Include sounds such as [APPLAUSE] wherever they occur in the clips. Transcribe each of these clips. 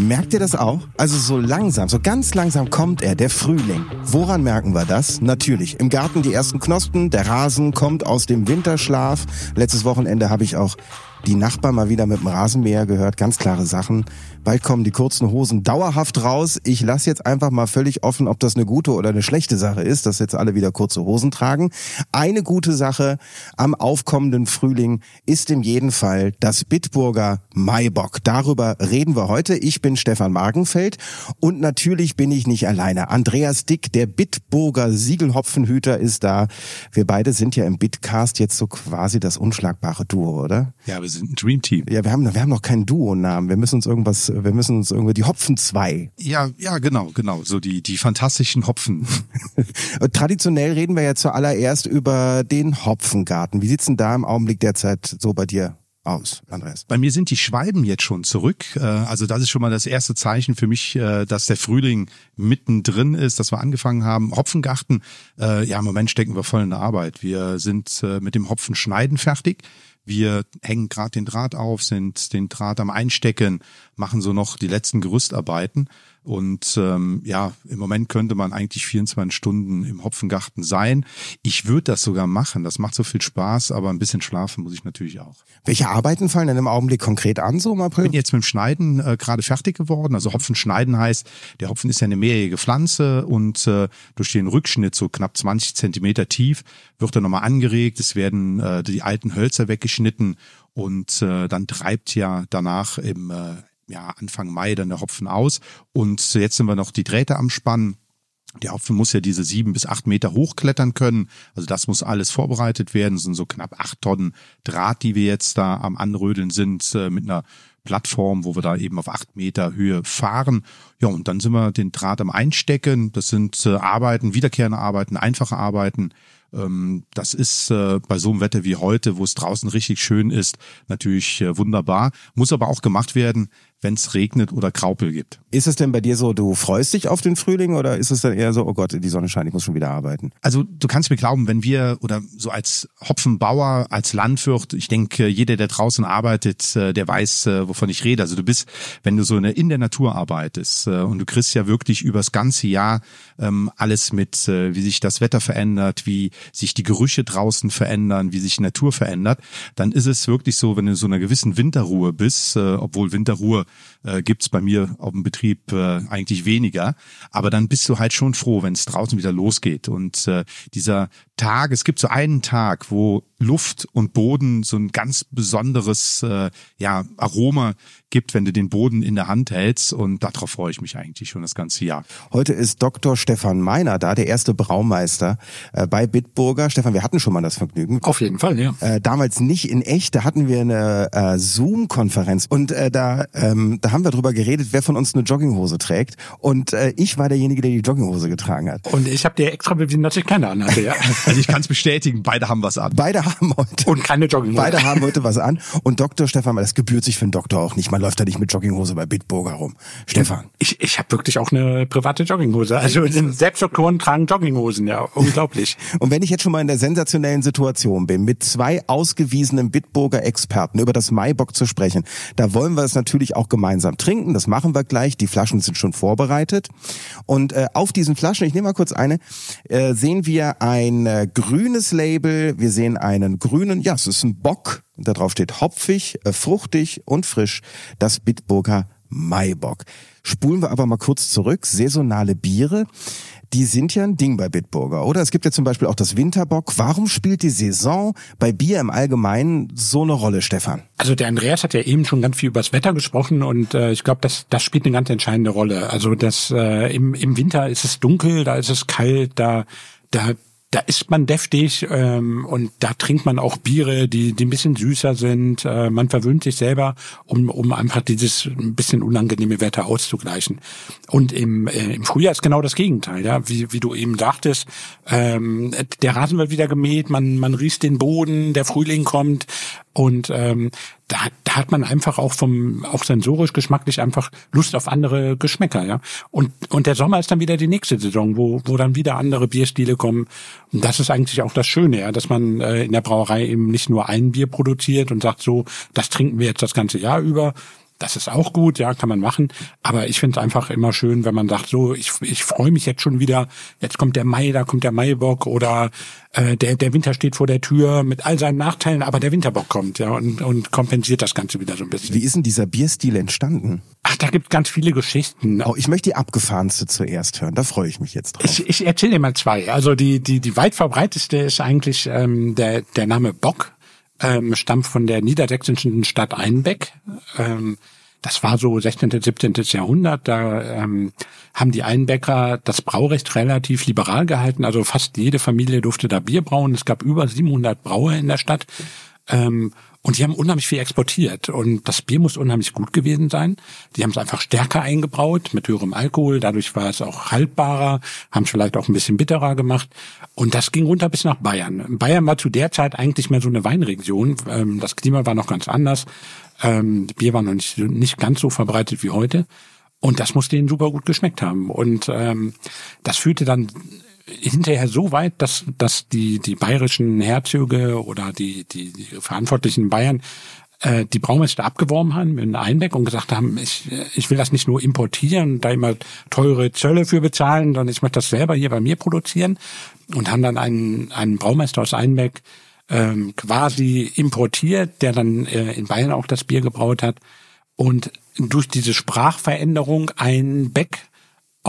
Merkt ihr das auch? Also so langsam, so ganz langsam kommt er, der Frühling. Woran merken wir das? Natürlich, im Garten die ersten Knospen, der Rasen kommt aus dem Winterschlaf. Letztes Wochenende habe ich auch die Nachbarn mal wieder mit dem Rasenmäher gehört, ganz klare Sachen. Bald kommen die kurzen Hosen dauerhaft raus. Ich lasse jetzt einfach mal völlig offen, ob das eine gute oder eine schlechte Sache ist, dass jetzt alle wieder kurze Hosen tragen. Eine gute Sache am aufkommenden Frühling ist in jedem Fall das Bitburger Maibock. Darüber reden wir heute. Ich bin Stefan Markenfeld und natürlich bin ich nicht alleine. Andreas Dick, der Bitburger Siegelhopfenhüter ist da. Wir beide sind ja im Bitcast jetzt so quasi das unschlagbare Duo, oder? Ja, wir sind ein Dream Team. Ja, wir haben, wir haben noch keinen Duo-Namen. Wir müssen uns irgendwas, wir müssen uns irgendwie die Hopfen 2. Ja, ja, genau, genau. So die, die fantastischen Hopfen. [LAUGHS] Traditionell reden wir ja zuallererst über den Hopfengarten. Wie sieht's denn da im Augenblick derzeit so bei dir aus, Andreas? Bei mir sind die Schwalben jetzt schon zurück. Äh, also das ist schon mal das erste Zeichen für mich, äh, dass der Frühling mittendrin ist, dass wir angefangen haben. Hopfengarten, äh, ja, im Moment stecken wir voll in der Arbeit. Wir sind mit dem Hopfenschneiden fertig. Wir hängen gerade den Draht auf, sind den Draht am Einstecken, machen so noch die letzten Gerüstarbeiten. Und ähm, ja, im Moment könnte man eigentlich 24 Stunden im Hopfengarten sein. Ich würde das sogar machen. Das macht so viel Spaß, aber ein bisschen schlafen muss ich natürlich auch. Welche Arbeiten fallen denn im Augenblick konkret an, so im April? Ich bin jetzt mit dem Schneiden äh, gerade fertig geworden. Also Hopfen schneiden heißt, der Hopfen ist ja eine mehrjährige Pflanze und äh, durch den Rückschnitt so knapp 20 Zentimeter tief wird er nochmal angeregt. Es werden äh, die alten Hölzer weggeschnitten und äh, dann treibt ja danach im äh, ja, Anfang Mai dann der Hopfen aus. Und jetzt sind wir noch die Drähte am Spannen. Der Hopfen muss ja diese sieben bis acht Meter hochklettern können. Also das muss alles vorbereitet werden. Das sind so knapp acht Tonnen Draht, die wir jetzt da am Anrödeln sind, äh, mit einer Plattform, wo wir da eben auf acht Meter Höhe fahren. Ja, und dann sind wir den Draht am Einstecken. Das sind äh, Arbeiten, wiederkehrende Arbeiten, einfache Arbeiten. Ähm, das ist äh, bei so einem Wetter wie heute, wo es draußen richtig schön ist, natürlich äh, wunderbar. Muss aber auch gemacht werden, wenn es regnet oder Graupel gibt. Ist es denn bei dir so, du freust dich auf den Frühling oder ist es dann eher so, oh Gott, die Sonne scheint, ich muss schon wieder arbeiten? Also du kannst mir glauben, wenn wir oder so als Hopfenbauer, als Landwirt, ich denke, jeder, der draußen arbeitet, äh, der weiß, äh, wovon ich rede. Also du bist, wenn du so in der Natur arbeitest äh, und du kriegst ja wirklich übers ganze Jahr ähm, alles mit, wie sich das Wetter verändert, wie sich die Gerüche draußen verändern, wie sich die Natur verändert, dann ist es wirklich so, wenn du in so einer gewissen Winterruhe bist, obwohl Winterruhe äh, gibt's bei mir auf dem Betrieb äh, eigentlich weniger. Aber dann bist du halt schon froh, wenn es draußen wieder losgeht. Und äh, dieser Tag, es gibt so einen Tag, wo Luft und Boden so ein ganz besonderes äh, ja, Aroma gibt, wenn du den Boden in der Hand hältst. Und darauf freue ich mich eigentlich schon das ganze Jahr. Heute ist Dr. Stefan Meiner da, der erste Braumeister äh, bei Bitburger. Stefan, wir hatten schon mal das Vergnügen. Auf jeden Fall, ja. Äh, damals nicht in echt, da hatten wir eine äh, Zoom-Konferenz und äh, da, ähm, da haben wir drüber geredet, wer von uns eine Jogginghose trägt. Und äh, ich war derjenige, der die Jogginghose getragen hat. Und ich habe dir extra bewiesen, dass ich keine anhatte, ja. [LAUGHS] also ich kann es bestätigen, beide haben was an. Beide haben heute. Und keine Jogginghose. Beide haben heute was an. Und Dr. Stefan, das gebührt sich für einen Doktor auch nicht. Man läuft da nicht mit Jogginghose bei Bitburger rum. Stefan. Ich, ich habe wirklich auch eine private Jogginghose. Also selbst Doktoren tragen Jogginghosen, ja. Unglaublich. [LAUGHS] Und wenn ich jetzt schon mal in der sensationellen Situation bin, mit zwei ausgewiesenen Bitburger Experten über das Maibock zu sprechen, da wollen wir es natürlich auch gemeinsam trinken. Das machen wir gleich. Die Flaschen sind schon vorbereitet. Und äh, auf diesen Flaschen, ich nehme mal kurz eine, äh, sehen wir ein äh, grünes Label. Wir sehen einen grünen, ja, es ist ein Bock. Da drauf steht hopfig, äh, fruchtig und frisch. Das Bitburger Maibock. Spulen wir aber mal kurz zurück. Saisonale Biere die sind ja ein Ding bei Bitburger, oder? Es gibt ja zum Beispiel auch das Winterbock. Warum spielt die Saison bei Bier im Allgemeinen so eine Rolle, Stefan? Also der Andreas hat ja eben schon ganz viel über das Wetter gesprochen und äh, ich glaube, das, das spielt eine ganz entscheidende Rolle. Also das äh, im, im Winter ist es dunkel, da ist es kalt, da da da isst man deftig ähm, und da trinkt man auch Biere, die, die ein bisschen süßer sind. Äh, man verwöhnt sich selber, um, um einfach dieses ein bisschen unangenehme Wetter auszugleichen. Und im, äh, im Frühjahr ist genau das Gegenteil, ja, wie, wie du eben sagtest. Ähm, der Rasen wird wieder gemäht, man, man riecht den Boden, der Frühling kommt und ähm, da, da hat man einfach auch vom, auch sensorisch, geschmacklich einfach Lust auf andere Geschmäcker, ja. Und, und der Sommer ist dann wieder die nächste Saison, wo, wo dann wieder andere Bierstile kommen. Und das ist eigentlich auch das Schöne, ja, dass man äh, in der Brauerei eben nicht nur ein Bier produziert und sagt so, das trinken wir jetzt das ganze Jahr über, Das ist auch gut, ja, kann man machen. Aber ich finde es einfach immer schön, wenn man sagt, so, ich, ich freue mich jetzt schon wieder, jetzt kommt der Mai, da kommt der Maibock oder äh, der, der Winter steht vor der Tür mit all seinen Nachteilen, aber der Winterbock kommt, ja, und, und kompensiert das Ganze wieder so ein bisschen. Wie ist denn dieser Bierstil entstanden? Ach, da gibt ganz viele Geschichten. Oh, ich möchte die abgefahrenste zuerst hören, da freue ich mich jetzt drauf. Ich, ich erzähle dir mal zwei. Also die, die, die weit verbreiteste ist eigentlich ähm, der, der Name Bock ähm, stammt von der niedersächsischen Stadt Einbeck. Ähm, das war so 16., 17. Jahrhundert. Da ähm, haben die Einbecker das Braurecht relativ liberal gehalten. Also fast jede Familie durfte da Bier brauen. Es gab über 700 Brauer in der Stadt. Ähm, und die haben unheimlich viel exportiert. Und das Bier muss unheimlich gut gewesen sein. Die haben es einfach stärker eingebraut, mit höherem Alkohol. Dadurch war es auch haltbarer, haben es vielleicht auch ein bisschen bitterer gemacht. Und das ging runter bis nach Bayern. Bayern war zu der Zeit eigentlich mehr so eine Weinregion. Ähm, das Klima war noch ganz anders. Ähm, Bier war noch nicht, nicht ganz so verbreitet wie heute. Und das muss denen super gut geschmeckt haben. Und ähm, das führte dann hinterher so weit, dass, dass die, die bayerischen Herzöge oder die, die, die Verantwortlichen Bayern äh, die Braumeister abgeworben haben in Einbeck und gesagt haben, ich, ich will das nicht nur importieren, da immer teure Zölle für bezahlen, sondern ich möchte das selber hier bei mir produzieren und haben dann einen, einen Braumeister aus Einbeck ähm, quasi importiert, der dann äh, in Bayern auch das Bier gebraut hat und durch diese Sprachveränderung ein Beck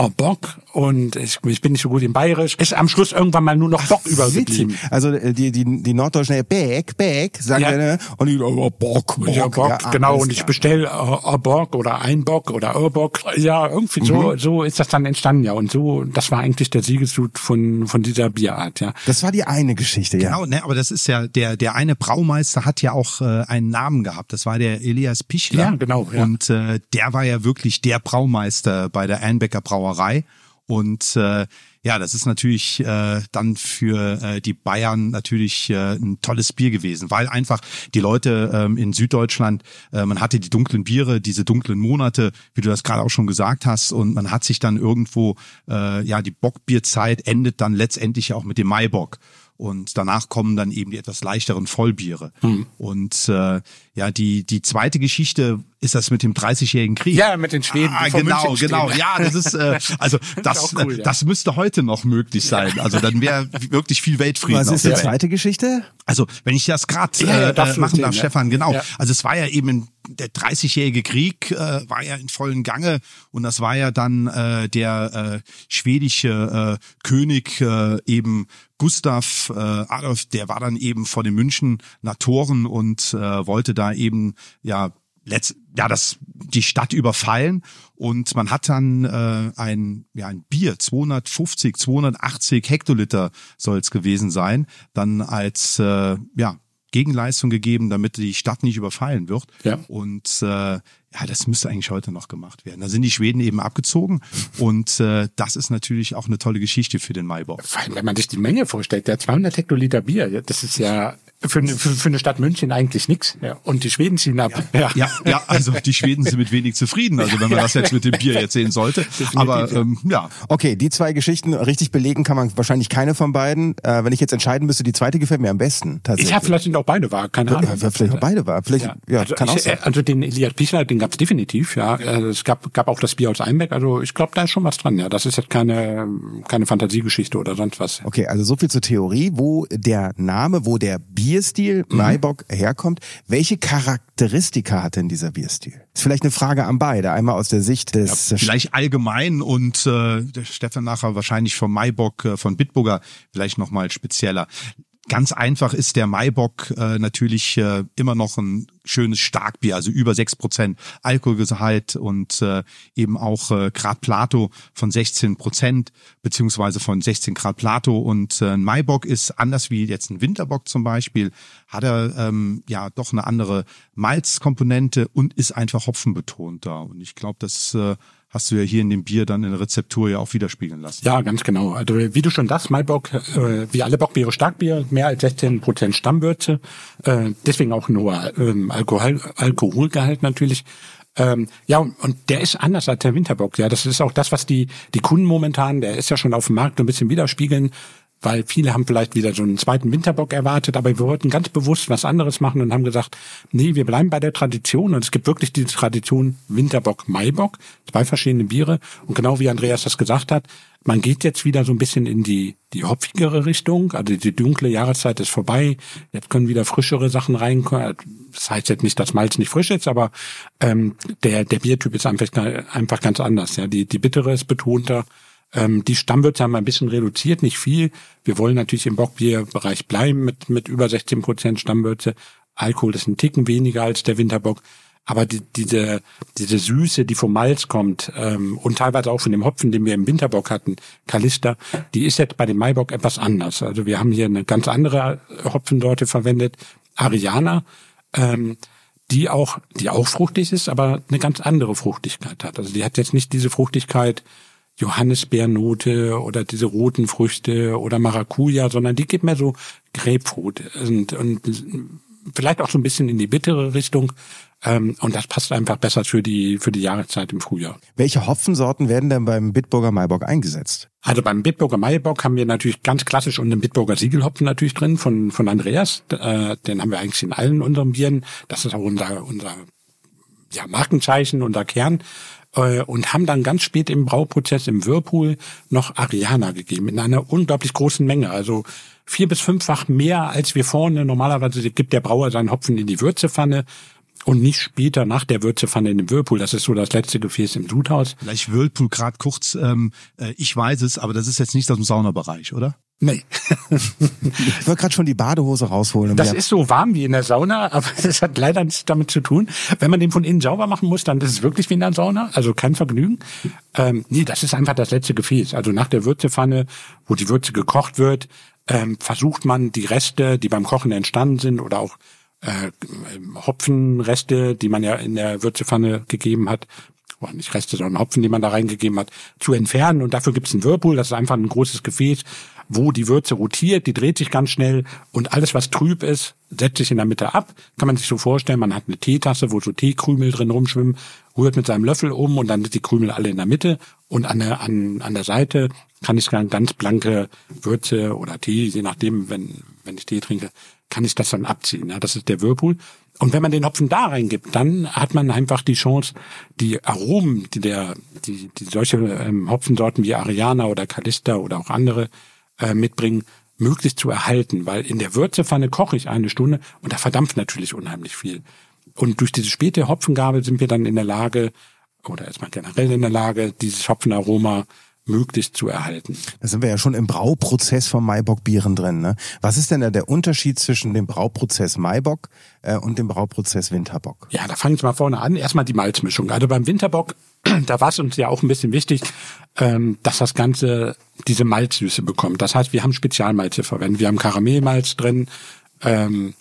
oh, Bock und ich, ich bin nicht so gut in Bayerisch, ist am Schluss irgendwann mal nur noch Bock Ach, übergeblieben. Also äh, die, die, die Norddeutschen, äh, Beck, Beck, sagen ja. ne? und die, oh, Bock, Bock. Ja, Bock, ja, genau, und ich bestell oh, oh, Bock oder ein Bock oder oh, Bock. Ja, irgendwie mhm. so, so ist das dann entstanden, ja. Und so, das war eigentlich der Siegeszug von, von dieser Bierart, ja. Das war die eine Geschichte, ja. Genau, ne, aber das ist ja, der, der eine Braumeister hat ja auch äh, einen Namen gehabt. Das war der Elias Pichler. Ja, genau. Ja. Und äh, der war ja wirklich der Braumeister bei der Einbecker Brauerei. Und äh, ja, das ist natürlich äh, dann für äh, die Bayern natürlich äh, ein tolles Bier gewesen, weil einfach die Leute ähm, in Süddeutschland, äh, man hatte die dunklen Biere, diese dunklen Monate, wie du das gerade auch schon gesagt hast, und man hat sich dann irgendwo, äh, ja, die Bockbierzeit endet dann letztendlich auch mit dem Maibock. Und danach kommen dann eben die etwas leichteren Vollbiere. Hm. Und äh, ja, die die zweite Geschichte ist das mit dem 30-jährigen Krieg. Ja, mit den Schweden. Ah, genau, genau. Ja, das ist äh, [LAUGHS] [LAUGHS] also das das, cool, ja. das müsste heute noch möglich sein. Also dann wäre wirklich viel Weltfrieden. Was ist die zweite Geschichte? Also wenn ich das gerade äh, ja, machen darf, Stefan, genau. Also es war ja eben der 30-jährige Krieg äh, war ja in vollen Gange und das war ja dann äh, der äh, schwedische äh, König äh, eben Gustav äh, Adolf, der war dann eben vor den München Toren und äh, wollte da eben ja letzt, ja das die Stadt überfallen und man hat dann äh, ein ja ein Bier 250 280 Hektoliter soll es gewesen sein dann als äh, ja Gegenleistung gegeben, damit die Stadt nicht überfallen wird. Ja. Und äh, ja, das müsste eigentlich heute noch gemacht werden. Da sind die Schweden eben abgezogen und äh, das ist natürlich auch eine tolle Geschichte für den Maibau. Vor allem, wenn man sich die Menge vorstellt, der 200 Hektoliter Bier, das ist ja für, für, für eine Stadt München eigentlich nichts. Ja. Und die Schweden ziehen ab. Ja, ja, ja, also die Schweden sind mit wenig zufrieden, also wenn man das jetzt mit dem Bier jetzt sehen sollte. Aber ähm, ja. Okay, die zwei Geschichten richtig belegen kann man wahrscheinlich keine von beiden. Äh, wenn ich jetzt entscheiden müsste, die zweite gefällt mir am besten. Ich habe vielleicht auch beide wahr, keine Ahnung. Ja, vielleicht auch beide wahr. Vielleicht, ja, ja also kann ich, auch sein. Also den Elias Pichler, den gab's definitiv, ja. Also es gab, gab auch das Bier aus Einbeck, also ich glaube, da ist schon was dran, ja. Das ist jetzt keine, keine Fantasiegeschichte oder sonst was. Okay, also so viel zur Theorie, wo der Name, wo der Bierstil mhm Maibock herkommt. Welche Charakteristika hat denn dieser Bierstil? Ist vielleicht eine Frage an beide. Einmal aus der Sicht des... Ja, vielleicht allgemein und äh, der Stefan nachher wahrscheinlich vom Maibock, äh, von Bitburger vielleicht nochmal spezieller. Ganz einfach ist der Maibock äh, natürlich äh, immer noch ein schönes Starkbier, also über sechs Prozent Alkoholgehalt und äh, eben auch äh, Grad Plato von 16 Prozent beziehungsweise von 16 Grad Plato und äh, ein Maibock ist anders wie jetzt ein Winterbock zum Beispiel, hat er ähm, ja doch eine andere Malzkomponente und ist einfach hopfenbetont da und ich glaube, das äh, hast du ja hier in dem Bier dann in der Rezeptur ja auch widerspiegeln lassen. Ja, ganz genau. Also wie du schon das, Maibock, äh, wie alle Bockbiere Starkbier, mehr als 16 Prozent Stammwürze, äh, deswegen auch nur ähm, Alkohol, Alkoholgehalt natürlich. Ähm, ja, und der ist anders als der Winterbock. Ja, das ist auch das, was die, die Kunden momentan, der ist ja schon auf dem Markt, ein bisschen widerspiegeln weil viele haben vielleicht wieder so einen zweiten Winterbock erwartet, aber wir wollten ganz bewusst was anderes machen und haben gesagt, nee, wir bleiben bei der Tradition und es gibt wirklich diese Tradition Winterbock, Maibock, zwei verschiedene Biere und genau wie Andreas das gesagt hat, man geht jetzt wieder so ein bisschen in die, die hopfigere Richtung, also die dunkle Jahreszeit ist vorbei, jetzt können wieder frischere Sachen reinkommen. Das heißt jetzt nicht, dass Malz nicht frisch ist, aber ähm, der, der Biertyp ist einfach, einfach ganz anders. Ja, Die, die bittere ist betonter, ähm, die Stammwürze haben wir ein bisschen reduziert, nicht viel. Wir wollen natürlich im Bockbierbereich bleiben mit, mit über 16 Prozent Stammwürze. Alkohol ist ein Ticken weniger als der Winterbock. Aber die, diese, diese Süße, die vom Malz kommt ähm, und teilweise auch von dem Hopfen, den wir im Winterbock hatten, Kalister, die ist jetzt bei dem Maibock etwas anders. Also wir haben hier eine ganz andere Hopfensorte verwendet, Ariana, ähm, die auch, die auch fruchtig ist, aber eine ganz andere Fruchtigkeit hat. Also die hat jetzt nicht diese Fruchtigkeit, Johannisbeernote oder diese roten Früchte oder Maracuja, sondern die gibt mir so Grapefruit und, und vielleicht auch so ein bisschen in die bittere Richtung. Ähm, und das passt einfach besser für die, für die Jahreszeit im Frühjahr. Welche Hopfensorten werden denn beim Bitburger Maibock eingesetzt? Also beim Bitburger Maibock haben wir natürlich ganz klassisch und den Bitburger Siegelhopfen natürlich drin von, von Andreas. Äh, den haben wir eigentlich in allen unseren Bieren. Das ist auch unser, unser ja, Markenzeichen, unser Kern äh, und haben dann ganz spät im Brauprozess im Whirlpool noch Ariana gegeben in einer unglaublich großen Menge. Also vier bis fünffach mehr als wir vorne. Normalerweise gibt der Brauer seinen Hopfen in die Würzepfanne und nicht später nach der Würzepfanne in dem Whirlpool. Das ist so das letzte Gefäß im Sudhaus. Vielleicht Whirlpool gerade kurz, ähm, äh, ich weiß es, aber das ist jetzt nicht aus dem Saunabereich, oder? Nee. ich wollte gerade schon die Badehose rausholen. Das ist so warm wie in der Sauna, [LAUGHS] aber das hat leider nichts damit zu tun. Wenn man den von innen sauber machen muss, dann ist es wirklich wie in der Sauna, also kein Vergnügen. Ähm, nee, das ist einfach das letzte Gefäß. Also nach der Würzepfanne, wo die Würze gekocht wird, ähm, versucht man die Reste, die beim Kochen entstanden sind oder auch äh, Hopfenreste, die man ja in der Würzepfanne gegeben hat, oder nicht Reste, sondern Hopfen, die man da reingegeben hat, zu entfernen. Und dafür gibt es einen Whirlpool, das ist einfach ein großes Gefäß, wo die Würze rotiert, die dreht sich ganz schnell und alles, was trüb ist, setzt sich in der Mitte ab. Kann man sich so vorstellen, man hat eine Teetasse, wo so Teekrümel drin rumschwimmen, rührt mit seinem Löffel um und dann sind die Krümel alle in der Mitte und an der, an, an der Seite kann ich ganz blanke Würze oder Tee, je nachdem, wenn, wenn ich Tee trinke, kann ich das dann abziehen. Ja, das ist der Whirlpool. Und wenn man den Hopfen da reingibt, dann hat man einfach die Chance, die Aromen, die der, die, die solche ähm, Hopfensorten wie Ariana oder Calista oder auch andere äh, mitbringen, möglichst zu erhalten, weil in der Würzepfanne koche ich eine Stunde und da verdampft natürlich unheimlich viel. Und durch diese späte Hopfengabe sind wir dann in der Lage, oder ist man generell in der Lage, dieses Hopfenaroma möglichst zu erhalten. Da sind wir ja schon im Brauprozess von Maibock-Bieren drin. Ne? Was ist denn da der Unterschied zwischen dem Brauprozess Maibock äh, und dem Brauprozess Winterbock? Ja, da fange ich mal vorne an. Erstmal die Malzmischung. Also beim Winterbock, [CLEARS THROAT] da war es uns ja auch ein bisschen wichtig, ähm, dass das Ganze diese Malzsüße bekommt. Das heißt, wir haben Spezialmalze verwendet. Wir haben Karamellmalz drin, ähm,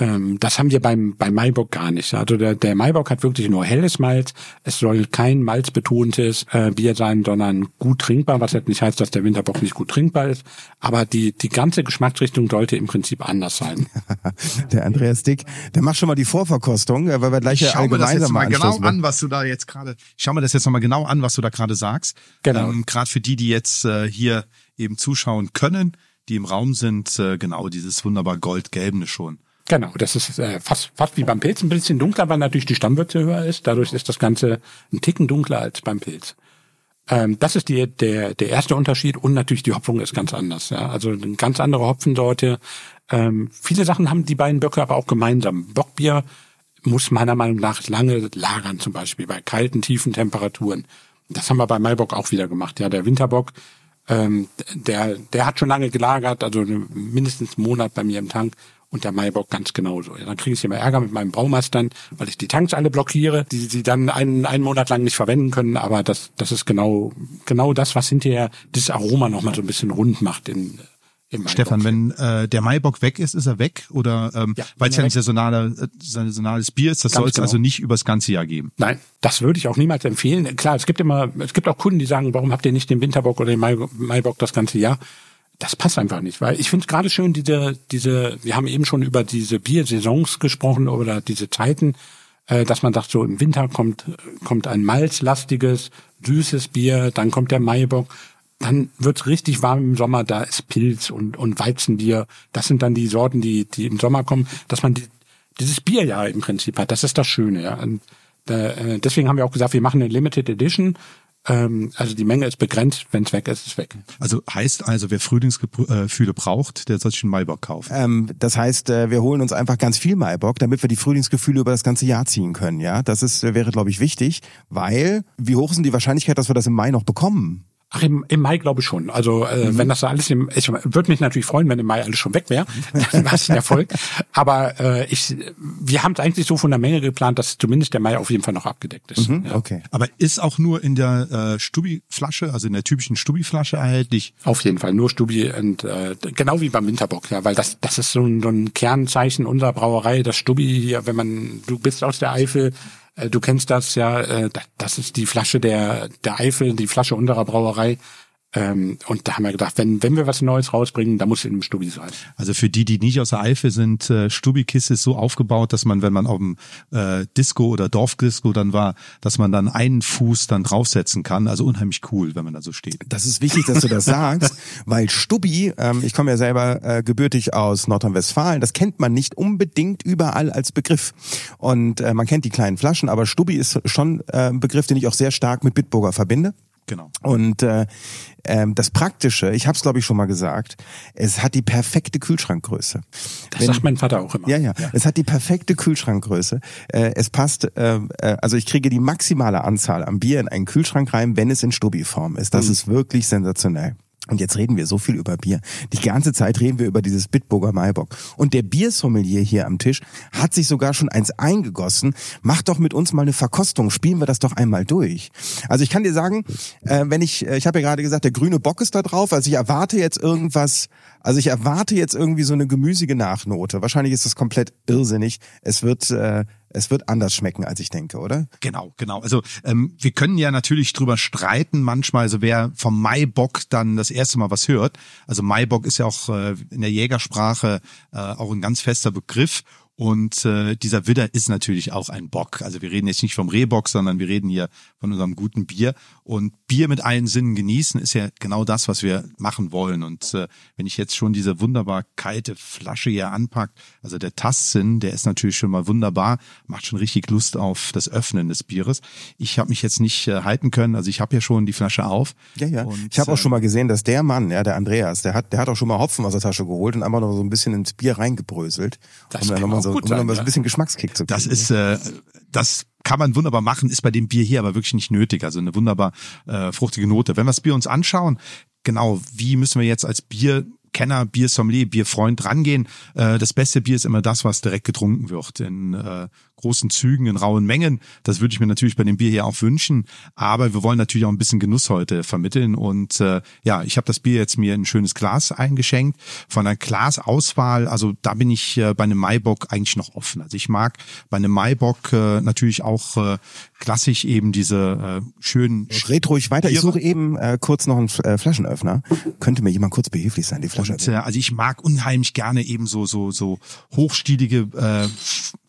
ähm, das haben wir beim, beim Maibock gar nicht. Also der, der Maibock hat wirklich nur helles Malz. Es soll kein malzbetontes äh, Bier sein, sondern gut trinkbar, was jetzt nicht heißt, dass der Winterbock nicht gut trinkbar ist. Aber die, die ganze Geschmacksrichtung sollte im Prinzip anders sein. [LAUGHS] der Andreas Dick, der macht schon mal die Vorverkostung, äh, weil wir gleich ja gemeinsam mal genau an, was du da jetzt gerade, ich schau mir das jetzt nochmal genau an, was du da gerade sagst. Genau. Ähm, gerade für die, die jetzt äh, hier eben zuschauen können, die im Raum sind, äh, genau dieses wunderbar goldgelbene schon. Genau, das ist äh, fast, fast wie beim Pilz, ein bisschen dunkler, weil natürlich die Stammwürze höher ist. Dadurch ist das Ganze ein Ticken dunkler als beim Pilz. Ähm, das ist die, der, der erste Unterschied und natürlich die Hopfung ist ganz anders. Ja? Also eine ganz andere Hopfensorte. Ähm, viele Sachen haben die beiden Böcke aber auch gemeinsam. Bockbier muss meiner Meinung nach lange lagern, zum Beispiel bei kalten, tiefen Temperaturen. Das haben wir bei Maibock auch wieder gemacht. Ja, der Winterbock, ähm, der, der hat schon lange gelagert, also mindestens einen Monat bei mir im Tank und der Maibock ganz genauso. Ja, dann kriege ich immer Ärger mit meinen Braumeistern, weil ich die Tanks alle blockiere, die sie dann einen, einen Monat lang nicht verwenden können. Aber das, das ist genau, genau das, was hinterher das Aroma nochmal so ein bisschen rund macht in, im Stefan, wenn äh, der Maibock weg ist, ist er weg oder ähm, ja, weil es ja ein saisonale, äh, saisonales Bier ist, das soll es genau. also nicht übers ganze Jahr geben. Nein, das würde ich auch niemals empfehlen. Klar, es gibt immer, es gibt auch Kunden, die sagen, warum habt ihr nicht den Winterbock oder den Maibock das ganze Jahr? Das passt einfach nicht, weil ich finde gerade schön diese, diese, wir haben eben schon über diese Biersaisons gesprochen oder diese Zeiten, äh, dass man sagt, so im Winter kommt, kommt ein malzlastiges, süßes Bier, dann kommt der Maibock. dann wird's richtig warm im Sommer, da ist Pilz und, und Weizenbier. Das sind dann die Sorten, die, die im Sommer kommen, dass man die, dieses Bier ja im Prinzip hat. Das ist das Schöne, ja. Und, äh, deswegen haben wir auch gesagt, wir machen eine Limited Edition also die Menge ist begrenzt, wenn es weg ist, ist es weg. Also heißt also, wer Frühlingsgefühle braucht, der soll sich einen Maibock kaufen. Ähm, das heißt, äh, wir holen uns einfach ganz viel Maibock, damit wir die Frühlingsgefühle über das ganze Jahr ziehen können. Ja, das ist wäre glaube ich wichtig, weil wie hoch ist denn die Wahrscheinlichkeit, dass wir das im Mai noch bekommen? Ach, im, im Mai glaube ich schon. Also äh, mhm. wenn das so alles im, ich würde mich natürlich freuen, wenn im Mai alles schon weg wäre. [LAUGHS] Dann war es ein Erfolg. Aber äh, ich, wir haben es eigentlich so von der Menge geplant, dass zumindest der Mai auf jeden Fall noch abgedeckt ist. Mhm, ja. Okay. Aber ist auch nur in der äh, Stubi-Flasche, also in der typischen Stubi-Flasche erhältlich? Auf jeden Fall, nur Stubi und äh, genau wie beim Winterbock, ja, weil das das ist so ein, so ein Kernzeichen unserer Brauerei, das Stubi hier, wenn man du bist aus der Eifel, du kennst das ja, äh, das ist die Flasche der, der Eifel, die Flasche unserer Brauerei. Ähm, und da haben wir gedacht, wenn, wenn wir was Neues rausbringen, dann muss es in einem Stubi sein. Also für die, die nicht aus der Eifel sind, äh, Stubi-Kiste ist so aufgebaut, dass man, wenn man auf dem äh, Disco oder Dorfdisco dann war, dass man dann einen Fuß dann draufsetzen kann. Also unheimlich cool, wenn man da so steht. Das ist wichtig, dass du das sagst, [LAUGHS] weil Stubi, ähm, ich komme ja selber äh, gebürtig aus Nordrhein-Westfalen, das kennt man nicht unbedingt überall als Begriff. Und äh, man kennt die kleinen Flaschen, aber Stubi ist schon äh, ein Begriff, den ich auch sehr stark mit Bitburger verbinde. Genau. Und äh, ähm, das Praktische, ich habe es glaube ich schon mal gesagt, es hat die perfekte Kühlschrankgröße. Das Wenn, sagt mein Vater auch immer. Ja, ja, ja, es hat die perfekte Kühlschrankgröße. Äh, es passt, äh, äh, also ich kriege die maximale Anzahl am Bier in einen Kühlschrank rein, wenn es in Stubi-Form ist. Das mhm. ist wirklich sensationell. Und jetzt reden wir so viel über Bier. Die ganze Zeit reden wir über dieses Bitburger Maibock. Und der Biersommelier hier am Tisch hat sich sogar schon eins eingegossen. Mach doch mit uns mal eine Verkostung. Spielen wir das doch einmal durch. Also ich kann dir sagen, äh, wenn ich, äh, ich habe ja gerade gesagt, der grüne Bock ist da drauf. Also ich erwarte jetzt irgendwas, also ich erwarte jetzt irgendwie so eine gemüsige Nachnote. Wahrscheinlich ist das komplett irrsinnig. Es wird, äh, es wird anders schmecken, als ich denke, oder? Genau, genau. Also ähm, wir können ja natürlich drüber streiten manchmal, also wer vom Maibock dann das erste Mal was hört. Also Maibock ist ja auch äh, in der Jägersprache äh, auch ein ganz fester Begriff und äh, dieser Widder ist natürlich auch ein Bock. Also wir reden jetzt nicht vom Rehbock, sondern wir reden hier von unserem guten Bier. Und Bier mit allen Sinnen genießen ist ja genau das, was wir machen wollen. Und äh, wenn ich jetzt schon diese wunderbar kalte Flasche hier anpackt, also der Tastsinn, der ist natürlich schon mal wunderbar, macht schon richtig Lust auf das Öffnen des Bieres. Ich habe mich jetzt nicht äh, halten können, also ich habe ja schon die Flasche auf. Ja, ja. Und, ich habe auch schon mal gesehen, dass der Mann, ja, der Andreas, der hat, der hat auch schon mal Hopfen aus der Tasche geholt und einfach noch so ein bisschen ins Bier reingebröselt. Das so, gut um sein, ja. ein bisschen Geschmackskick zu kriegen. Das ist, äh, das kann man wunderbar machen, ist bei dem Bier hier aber wirklich nicht nötig. Also eine wunderbar äh, fruchtige Note. Wenn wir das Bier uns anschauen, genau, wie müssen wir jetzt als Bier Kenner, Biersommelier, Bierfreund rangehen. Äh, das beste Bier ist immer das, was direkt getrunken wird. In äh, großen Zügen, in rauen Mengen. Das würde ich mir natürlich bei dem Bier hier auch wünschen. Aber wir wollen natürlich auch ein bisschen Genuss heute vermitteln. Und äh, ja, ich habe das Bier jetzt mir in ein schönes Glas eingeschenkt. Von der Glasauswahl, also da bin ich äh, bei einem Maibock eigentlich noch offen. Also ich mag bei einem Maibock äh, natürlich auch äh, klassisch eben diese äh, schönen... Red ruhig weiter. Ich suche eben äh, kurz noch einen äh, Flaschenöffner. Könnte mir jemand kurz behilflich sein, die Flasche? Und, äh, also ich mag unheimlich gerne eben so so so hochstielige äh,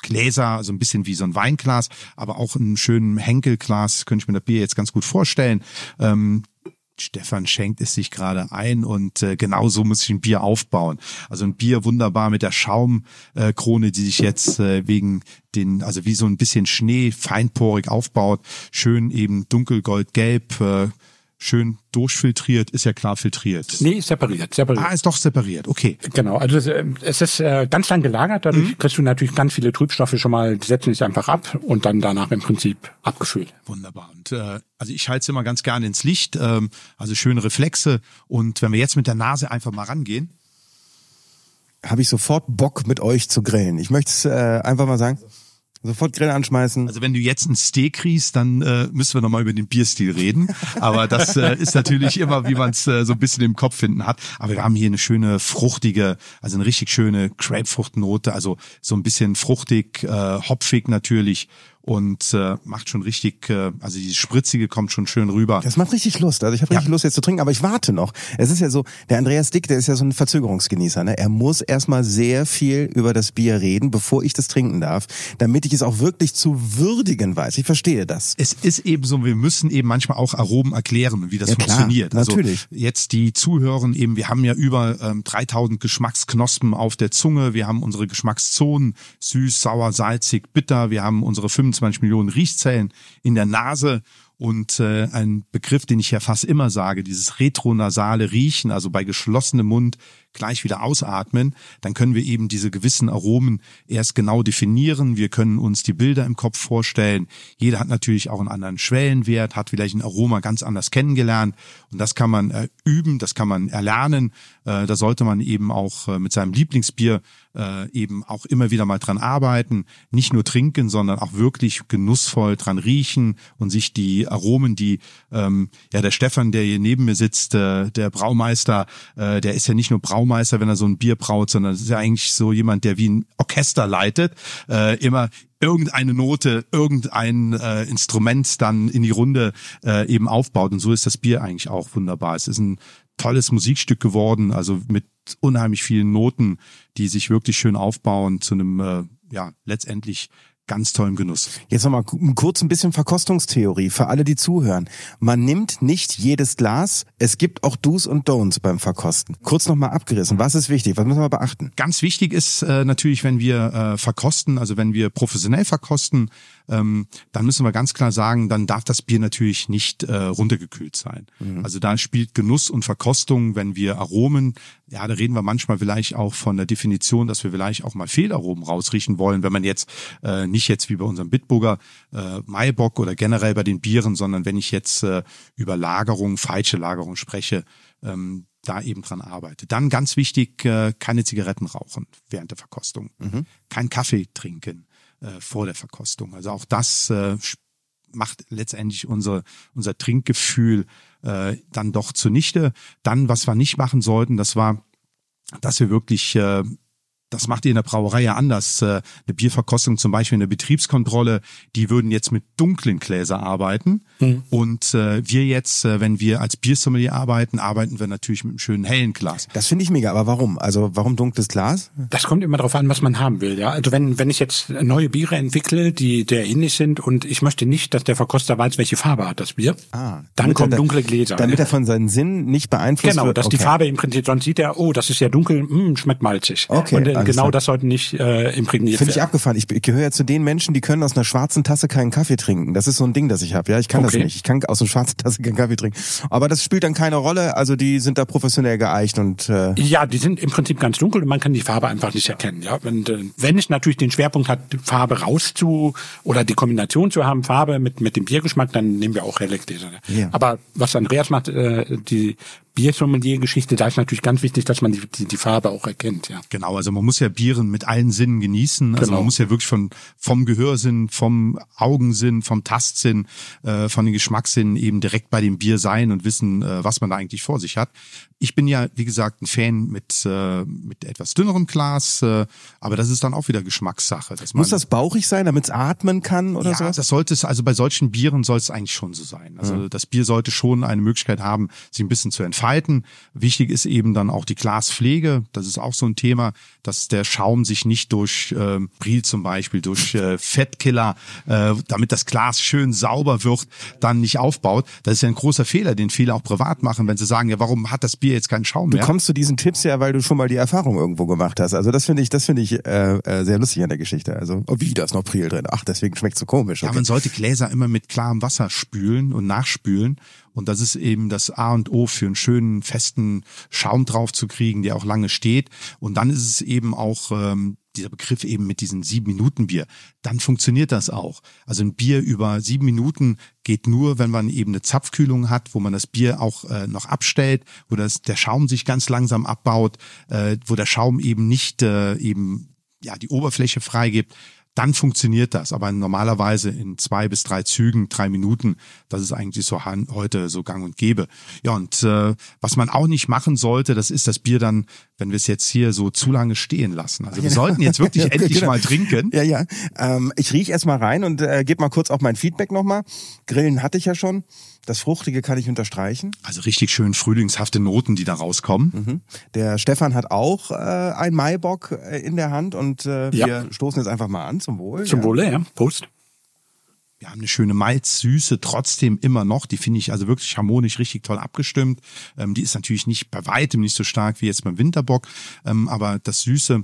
Gläser, also ein bisschen wie so ein Weinglas, aber auch einen schönen Henkelglas könnte ich mir das Bier jetzt ganz gut vorstellen. Ähm, Stefan schenkt es sich gerade ein und äh, genau so muss ich ein Bier aufbauen. Also ein Bier wunderbar mit der Schaumkrone, äh, die sich jetzt äh, wegen den, also wie so ein bisschen Schnee feinporig aufbaut. Schön eben dunkelgoldgelb, äh, schön durchfiltriert, ist ja klar filtriert. Nee, separiert, separiert. Ah, ist doch separiert, okay. Genau, also es ist äh, ganz lang gelagert, dadurch mhm. kriegst du natürlich ganz viele Trübstoffe schon mal, die setzen sich einfach ab und dann danach im Prinzip abgefüllt. Wunderbar. Und äh, also ich halte es immer ganz gerne ins Licht, ähm, also schöne Reflexe und wenn wir jetzt mit der Nase einfach mal rangehen, habe ich sofort Bock mit euch zu grillen. Ich möchte es äh, einfach mal sagen. Sofort Grill anschmeißen. Also wenn du jetzt ein Steak kriegst, dann äh, müssen wir nochmal über den Bierstil reden. Aber das äh, ist natürlich immer, wie man es äh, so ein bisschen im Kopf finden hat. Aber wir haben hier eine schöne fruchtige, also eine richtig schöne Grapefruchtnote, also so ein bisschen fruchtig, äh, hopfig natürlich und äh, macht schon richtig, äh, also die spritzige kommt schon schön rüber. Das macht richtig Lust. Also ich habe richtig ja. Lust jetzt zu trinken, aber ich warte noch. Es ist ja so, der Andreas Dick, der ist ja so ein Verzögerungsgenießer. Ne? Er muss erstmal sehr viel über das Bier reden, bevor ich das trinken darf, damit ich es auch wirklich zu würdigen weiß. Ich verstehe das. Es ist eben so, wir müssen eben manchmal auch Aromen erklären, wie das ja, funktioniert. Klar, natürlich. Also jetzt die Zuhörer eben, wir haben ja über ähm, 3000 Geschmacksknospen auf der Zunge, wir haben unsere Geschmackszonen, süß, sauer, salzig, bitter, wir haben unsere 25 Millionen Riechzellen in der Nase. Und äh, ein Begriff, den ich ja fast immer sage, dieses retronasale Riechen, also bei geschlossenem Mund gleich wieder ausatmen, dann können wir eben diese gewissen Aromen erst genau definieren. Wir können uns die Bilder im Kopf vorstellen. Jeder hat natürlich auch einen anderen Schwellenwert, hat vielleicht ein Aroma ganz anders kennengelernt und das kann man äh, üben, das kann man erlernen. Äh, da sollte man eben auch äh, mit seinem Lieblingsbier äh, eben auch immer wieder mal dran arbeiten, nicht nur trinken, sondern auch wirklich genussvoll dran riechen und sich die Aromen, die ähm, ja der Stefan, der hier neben mir sitzt, äh, der Braumeister, äh, der ist ja nicht nur Braumeister, wenn er so ein Bier braut, sondern ist ja eigentlich so jemand, der wie ein Orchester leitet, äh, immer irgendeine Note, irgendein äh, Instrument dann in die Runde äh, eben aufbaut. Und so ist das Bier eigentlich auch wunderbar. Es ist ein tolles Musikstück geworden, also mit unheimlich vielen Noten, die sich wirklich schön aufbauen zu einem, äh, ja, letztendlich ganz tollen Genuss. Jetzt nochmal kurz ein bisschen Verkostungstheorie für alle, die zuhören. Man nimmt nicht jedes Glas. Es gibt auch Do's und Don'ts beim Verkosten. Kurz nochmal abgerissen. Was ist wichtig? Was müssen wir beachten? Ganz wichtig ist äh, natürlich, wenn wir äh, verkosten, also wenn wir professionell verkosten, ähm, dann müssen wir ganz klar sagen, dann darf das Bier natürlich nicht äh, runtergekühlt sein. Mhm. Also da spielt Genuss und Verkostung, wenn wir Aromen, ja, da reden wir manchmal vielleicht auch von der Definition, dass wir vielleicht auch mal Fehlaromen rausriechen wollen, wenn man jetzt äh, nicht jetzt wie bei unserem Bitburger äh, Maibock oder generell bei den Bieren, sondern wenn ich jetzt äh, über Lagerung, falsche Lagerung spreche, ähm, da eben dran arbeite. Dann ganz wichtig, äh, keine Zigaretten rauchen während der Verkostung, mhm. kein Kaffee trinken, äh, vor der Verkostung. Also auch das äh, macht letztendlich unser, unser Trinkgefühl äh, dann doch zunichte. Dann, was wir nicht machen sollten, das war, dass wir wirklich äh, das macht ihr in der Brauerei ja anders. Äh, eine Bierverkostung zum Beispiel in der Betriebskontrolle, die würden jetzt mit dunklen Gläser arbeiten. Mhm. Und äh, wir jetzt, äh, wenn wir als Biersommelier arbeiten, arbeiten wir natürlich mit einem schönen hellen Glas. Das finde ich mega. Aber warum? Also warum dunkles Glas? Das kommt immer darauf an, was man haben will. Ja, also wenn wenn ich jetzt neue Biere entwickle, die der ähnlich sind und ich möchte nicht, dass der Verkoster weiß, welche Farbe hat das Bier, ah, dann kommen dunkle Gläser. Damit er von seinen Sinnen nicht beeinflusst genau, wird. Genau, dass okay. die Farbe im Prinzip sonst sieht er, oh, das ist ja dunkel, mh, hm, schmeckt malzig. Okay. Und, äh, genau das sollte nicht äh, imprägniert Finde ich abgefahren. Ich, ich gehöre ja zu den Menschen, die können aus einer schwarzen Tasse keinen Kaffee trinken. Das ist so ein Ding, das ich habe. Ja, ich kann okay. das nicht. Ich kann aus einer schwarzen Tasse keinen Kaffee trinken. Aber das spielt dann keine Rolle. Also die sind da professionell geeicht und äh ja, die sind im Prinzip ganz dunkel und man kann die Farbe einfach nicht erkennen. Ja, und, äh, wenn es natürlich den Schwerpunkt hat, Farbe rauszu oder die Kombination zu haben, Farbe mit mit dem Biergeschmack, dann nehmen wir auch Gläser. Ja. Aber was Andreas macht, äh, die Biersommelier-Geschichte, da ist natürlich ganz wichtig, dass man die, die, die Farbe auch erkennt, ja. Genau, also man muss ja Bieren mit allen Sinnen genießen. Also genau. man muss ja wirklich von vom Gehörsinn, vom Augensinn, vom Tastsinn, äh, von den Geschmackssinn eben direkt bei dem Bier sein und wissen, äh, was man da eigentlich vor sich hat. Ich bin ja, wie gesagt, ein Fan mit, äh, mit etwas dünnerem Glas, äh, aber das ist dann auch wieder Geschmackssache. Dass man, Muss das bauchig sein, damit es atmen kann oder so? Ja, das sollte es, also bei solchen Bieren soll es eigentlich schon so sein. Also ja. das Bier sollte schon eine Möglichkeit haben, sich ein bisschen zu entfalten. Wichtig ist eben dann auch die Glaspflege. Das ist auch so ein Thema, dass der Schaum sich nicht durch äh, Bril zum Beispiel, durch äh, Fettkiller, äh, damit das Glas schön sauber wird, dann nicht aufbaut. Das ist ja ein großer Fehler, den viele auch privat machen, wenn sie sagen, ja, warum hat das Bier jetzt keinen Schaum mehr. Du kommst zu diesen Tipps ja, weil du schon mal die Erfahrung irgendwo gemacht hast. Also das finde ich, das finde ich äh, äh, sehr lustig an der Geschichte. Also oh, wie da ist noch Priel drin. Ach, deswegen schmeckt so komisch. Okay. Ja, man sollte Gläser immer mit klarem Wasser spülen und nachspülen. Und das ist eben das A und O für einen schönen festen Schaum drauf zu kriegen, der auch lange steht. Und dann ist es eben auch ähm, dieser Begriff eben mit diesen sieben Minuten Bier, dann funktioniert das auch. Also ein Bier über sieben Minuten geht nur, wenn man eben eine Zapfkühlung hat, wo man das Bier auch äh, noch abstellt, wo das, der Schaum sich ganz langsam abbaut, äh, wo der Schaum eben nicht äh, eben ja die Oberfläche freigibt dann funktioniert das. Aber normalerweise in zwei bis drei Zügen, drei Minuten, das ist eigentlich so heute so gang und gäbe. Ja, und äh, was man auch nicht machen sollte, das ist das Bier dann, wenn wir es jetzt hier so zu lange stehen lassen. Also wir genau. sollten jetzt wirklich [LAUGHS] endlich genau. mal trinken. Ja, ja. Ähm, ich riech erst mal rein und äh, gebe mal kurz auch mein Feedback nochmal. Grillen hatte ich ja schon. Das Fruchtige kann ich unterstreichen. Also richtig schön frühlingshafte Noten, die da rauskommen. Mhm. Der Stefan hat auch äh, ein Maibock äh, in der Hand und äh, ja. wir stoßen jetzt einfach mal an zum Wohl. Zum ja. Wohle, ja. Prost. Wir haben eine schöne Malzsüße trotzdem immer noch. Die finde ich also wirklich harmonisch richtig toll abgestimmt. Ähm, die ist natürlich nicht bei weitem nicht so stark wie jetzt beim Winterbock, ähm, aber das Süße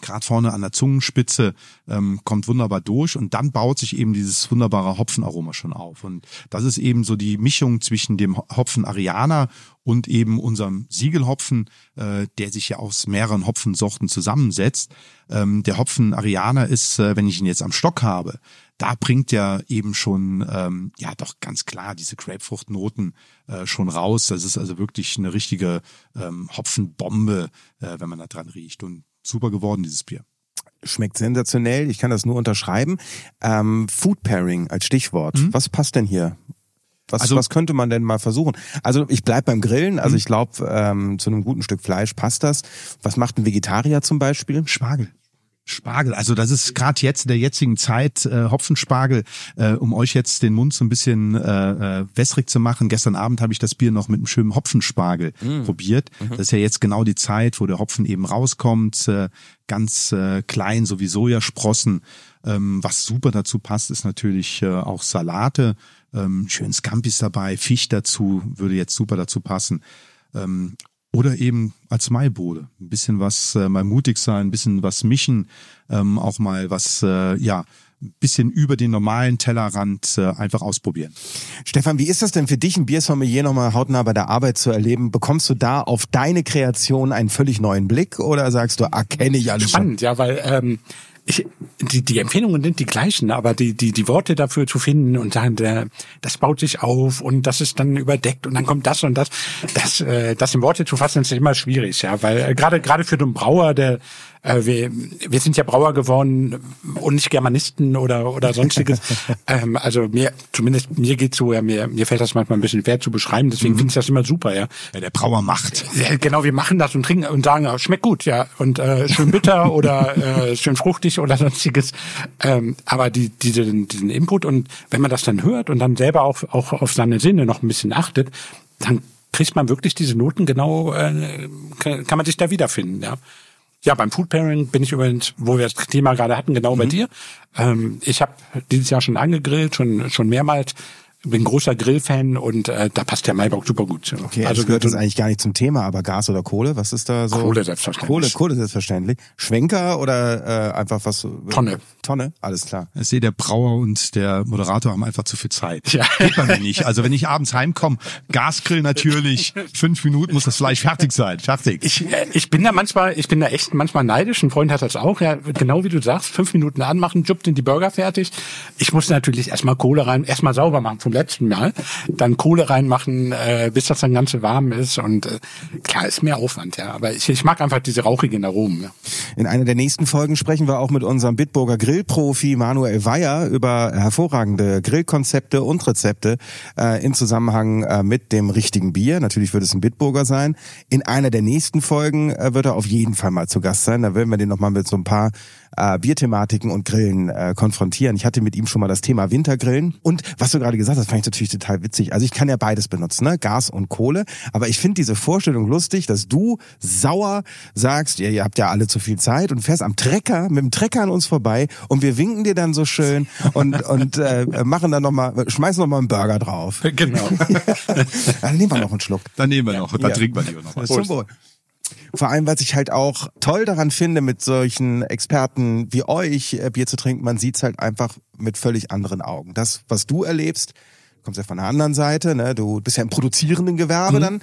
gerade vorne an der Zungenspitze ähm, kommt wunderbar durch und dann baut sich eben dieses wunderbare Hopfenaroma schon auf. Und das ist eben so die Mischung zwischen dem Hopfen Ariana und eben unserem Siegelhopfen, äh, der sich ja aus mehreren Hopfensorten zusammensetzt. Ähm, der Hopfen Ariana ist, äh, wenn ich ihn jetzt am Stock habe, da bringt ja eben schon, ähm, ja doch ganz klar diese Grapefruchtnoten äh, schon raus. Das ist also wirklich eine richtige ähm, Hopfenbombe, äh, wenn man da dran riecht. Und super geworden, dieses Bier. Schmeckt sensationell, ich kann das nur unterschreiben. Ähm, Food Pairing als Stichwort. Mhm. Was passt denn hier? Was, also, was könnte man denn mal versuchen? Also ich bleib beim Grillen, also mhm. ich glaube, ähm, zu einem guten Stück Fleisch passt das. Was macht ein Vegetarier zum Beispiel? Spargel. Spargel, also das ist gerade jetzt in der jetzigen Zeit äh, Hopfenspargel, äh, um euch jetzt den Mund so ein bisschen äh, äh, wässrig zu machen. Gestern Abend habe ich das Bier noch mit einem schönen Hopfenspargel mm. probiert. Mhm. Das ist ja jetzt genau die Zeit, wo der Hopfen eben rauskommt, äh, ganz äh, klein, so wie Sojasprossen. Ähm, was super dazu passt, ist natürlich äh, auch Salate, ähm, schön Scampis dabei, Fisch dazu, würde jetzt super dazu passen. Ähm, oder eben als Maibode. Ein bisschen was äh, mal mutig sein, ein bisschen was mischen, ähm, auch mal was, äh, ja, ein bisschen über den normalen Tellerrand äh, einfach ausprobieren. Stefan, wie ist das denn für dich, ein Biersommelier nochmal hautnah bei der Arbeit zu erleben? Bekommst du da auf deine Kreation einen völlig neuen Blick oder sagst du, ah, kenne ich alles Spannend, schon? ja, weil ähm, ich, die, die Empfehlungen sind die gleichen, aber die, die, die Worte dafür zu finden und sagen, der, das baut sich auf und das ist dann überdeckt und dann kommt das und das, das, äh, das in Worte zu fassen, ist immer schwierig, ja, weil äh, gerade gerade für den Brauer, der äh, wir, wir sind ja Brauer geworden und nicht Germanisten oder oder sonstiges. [LAUGHS] ähm, also mir, zumindest mir geht's so, ja, mir, mir fällt das manchmal ein bisschen schwer zu beschreiben, deswegen mhm. finde ich das immer super, ja. ja. Der Brauer macht. Ja, genau, wir machen das und trinken und sagen, schmeckt gut, ja. Und äh, schön bitter [LAUGHS] oder äh, schön fruchtig oder sonstiges. Ähm, aber die, diese, diesen Input und wenn man das dann hört und dann selber auch, auch auf seine Sinne noch ein bisschen achtet, dann kriegt man wirklich diese Noten genau, äh, kann, kann man sich da wiederfinden, ja. Ja, beim Food Pairing bin ich übrigens, wo wir das Thema gerade hatten, genau mhm. bei dir. Ähm, ich habe dieses Jahr schon angegrillt, schon schon mehrmals bin großer Grillfan und äh, da passt der Maibock super gut. Okay, also gehört das eigentlich gar nicht zum Thema, aber Gas oder Kohle, was ist da so? Kohle selbstverständlich. Kohle, Kohle selbstverständlich. Schwenker oder äh, einfach was? Tonne. Tonne, alles klar. Ich sehe, der Brauer und der Moderator haben einfach zu viel Zeit. Ja. Geht bei mir nicht. Also wenn ich abends heimkomme, Gasgrill natürlich, fünf Minuten muss das Fleisch fertig sein. Fertig. Ich, äh, ich bin da manchmal, ich bin da echt manchmal neidisch. Ein Freund hat das auch. Ja, genau wie du sagst, fünf Minuten anmachen, juppt in die Burger fertig. Ich muss natürlich erstmal Kohle rein, erstmal sauber machen vom letzten Mal, dann Kohle reinmachen, äh, bis das dann ganz warm ist und äh, klar ist mehr Aufwand, ja, aber ich, ich mag einfach diese rauchigen Aromen. Ja. In einer der nächsten Folgen sprechen wir auch mit unserem Bitburger Grillprofi Manuel Weyer über hervorragende Grillkonzepte und Rezepte äh, im Zusammenhang äh, mit dem richtigen Bier. Natürlich wird es ein Bitburger sein. In einer der nächsten Folgen äh, wird er auf jeden Fall mal zu Gast sein. Da werden wir den nochmal mit so ein paar äh, Bierthematiken und Grillen äh, konfrontieren. Ich hatte mit ihm schon mal das Thema Wintergrillen. Und was du gerade gesagt hast, fand ich natürlich total witzig. Also ich kann ja beides benutzen, ne? Gas und Kohle. Aber ich finde diese Vorstellung lustig, dass du sauer sagst, ihr, ihr habt ja alle zu viel Zeit und fährst am Trecker, mit dem Trecker an uns vorbei und wir winken dir dann so schön und, und äh, machen dann nochmal, schmeißen nochmal einen Burger drauf. Genau. [LAUGHS] dann nehmen wir noch einen Schluck. Dann nehmen wir noch dann ja. trinken wir lieber noch was. Zum Wohl. Vor allem, was ich halt auch toll daran finde, mit solchen Experten wie euch äh, Bier zu trinken, man sieht's halt einfach mit völlig anderen Augen. Das, was du erlebst, kommst ja von der anderen Seite, ne? du bist ja im produzierenden Gewerbe mhm. dann.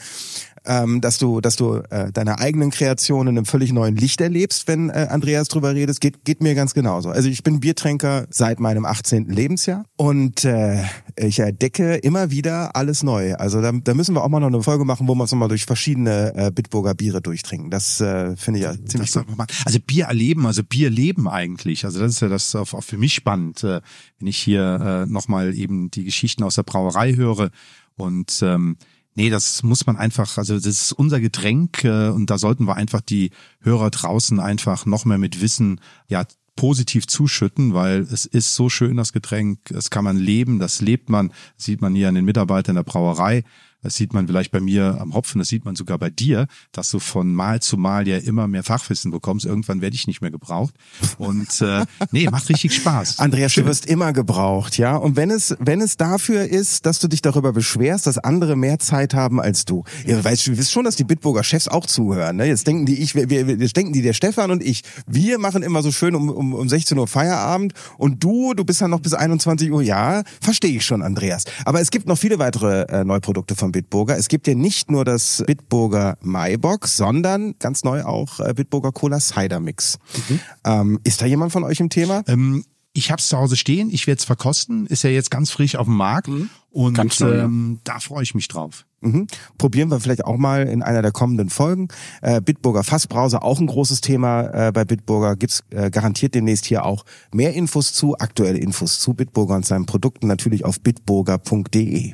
Ähm, dass du, dass du äh, deine eigenen Kreationen in einem völlig neuen Licht erlebst, wenn äh, Andreas drüber redet. Geht, geht mir ganz genauso. Also ich bin Biertränker seit meinem 18. Lebensjahr und äh, ich entdecke immer wieder alles neu. Also da, da müssen wir auch mal noch eine Folge machen, wo wir uns nochmal durch verschiedene äh, Bitburger Biere durchtrinken. Das äh, finde ich ja ziemlich das gut. Also Bier erleben, also Bier leben eigentlich. Also das ist ja das auch für mich spannend, äh, wenn ich hier äh, nochmal eben die Geschichten aus der Brauerei höre und ähm, Nee, das muss man einfach, also das ist unser Getränk äh, und da sollten wir einfach die Hörer draußen einfach noch mehr mit Wissen ja positiv zuschütten, weil es ist so schön das Getränk, es kann man leben, das lebt man, sieht man hier an den Mitarbeitern der Brauerei. Das sieht man vielleicht bei mir am Hopfen, das sieht man sogar bei dir, dass du von Mal zu Mal ja immer mehr Fachwissen bekommst. Irgendwann werde ich nicht mehr gebraucht. Und äh, nee, macht richtig Spaß. [LAUGHS] Andreas, Schön. du wirst immer gebraucht, ja. Und wenn es, wenn es dafür ist, dass du dich darüber beschwerst, dass andere mehr Zeit haben als du. Ihr weißt, du wisst schon, dass die Bitburger Chefs auch zuhören. Ne? Jetzt denken die, ich, wir, wir, jetzt denken die, der Stefan und ich, wir machen immer so schön um, um, um 16 Uhr Feierabend und du, du bist dann noch bis 21 Uhr. Ja, verstehe ich schon, Andreas. Aber es gibt noch viele weitere äh, Neuprodukte von Bitburger. Es gibt ja nicht nur das Bitburger Maibox, sondern ganz neu auch äh, Bitburger Cola Cider Mix. Mhm. Ähm, ist da jemand von euch im Thema? Ähm, ich habe es zu Hause stehen, ich werde es verkosten, ist ja jetzt ganz frisch auf dem Markt mhm. und ähm, da freue ich mich drauf. Mhm. Probieren wir vielleicht auch mal in einer der kommenden Folgen. Äh, Bitburger Fassbrowser, auch ein großes Thema äh, bei Bitburger. Gibt's äh, garantiert demnächst hier auch mehr Infos zu, aktuelle Infos zu Bitburger und seinen Produkten natürlich auf bitburger.de.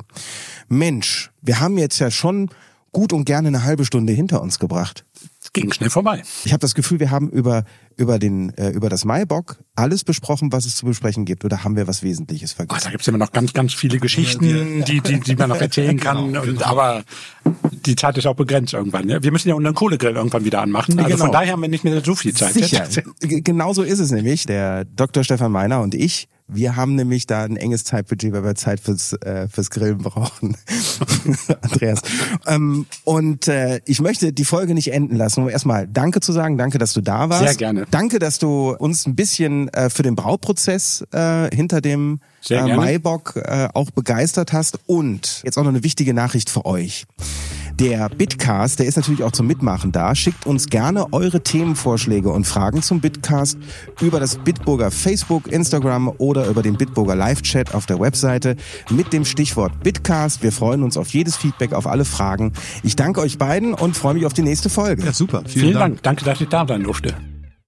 Mensch, wir haben jetzt ja schon gut und gerne eine halbe Stunde hinter uns gebracht. Es ging schnell vorbei. Ich habe das Gefühl, wir haben über über den äh, über das Maibock alles besprochen, was es zu besprechen gibt, oder haben wir was Wesentliches vergessen? Oh, da gibt's immer noch ganz ganz viele Geschichten, die die die man noch erzählen [LAUGHS] kann. genau, und, genau. Aber die Zeit ist auch begrenzt irgendwann. Ja? Wir müssen ja unseren Kohlegrill irgendwann wieder anmachen. Also genau. von daher haben wir nicht mehr so viel Zeit. Sicher. [LAUGHS] Genau so ist es nämlich. Der Dr. Stefan Meiner und ich wir haben nämlich da ein enges Zeitbudget, weil wir Zeit fürs, äh, fürs Grillen brauchen. [LAUGHS] Andreas. Ähm, und äh, ich möchte die Folge nicht enden lassen, um erstmal Danke zu sagen. Danke, dass du da warst. Sehr gerne. Danke, dass du uns ein bisschen äh, für den Brauprozess äh, hinter dem äh, Maibock äh, auch begeistert hast. Und jetzt auch noch eine wichtige Nachricht für euch. Der Bitcast, der ist natürlich auch zum Mitmachen da. Schickt uns gerne eure Themenvorschläge und Fragen zum Bitcast über das Bitburger Facebook, Instagram oder über den Bitburger Live-Chat auf der Webseite mit dem Stichwort Bitcast. Wir freuen uns auf jedes Feedback, auf alle Fragen. Ich danke euch beiden und freue mich auf die nächste Folge. Ja, super. Vielen, Vielen Dank. Dank. Danke, dass ich da sein durfte.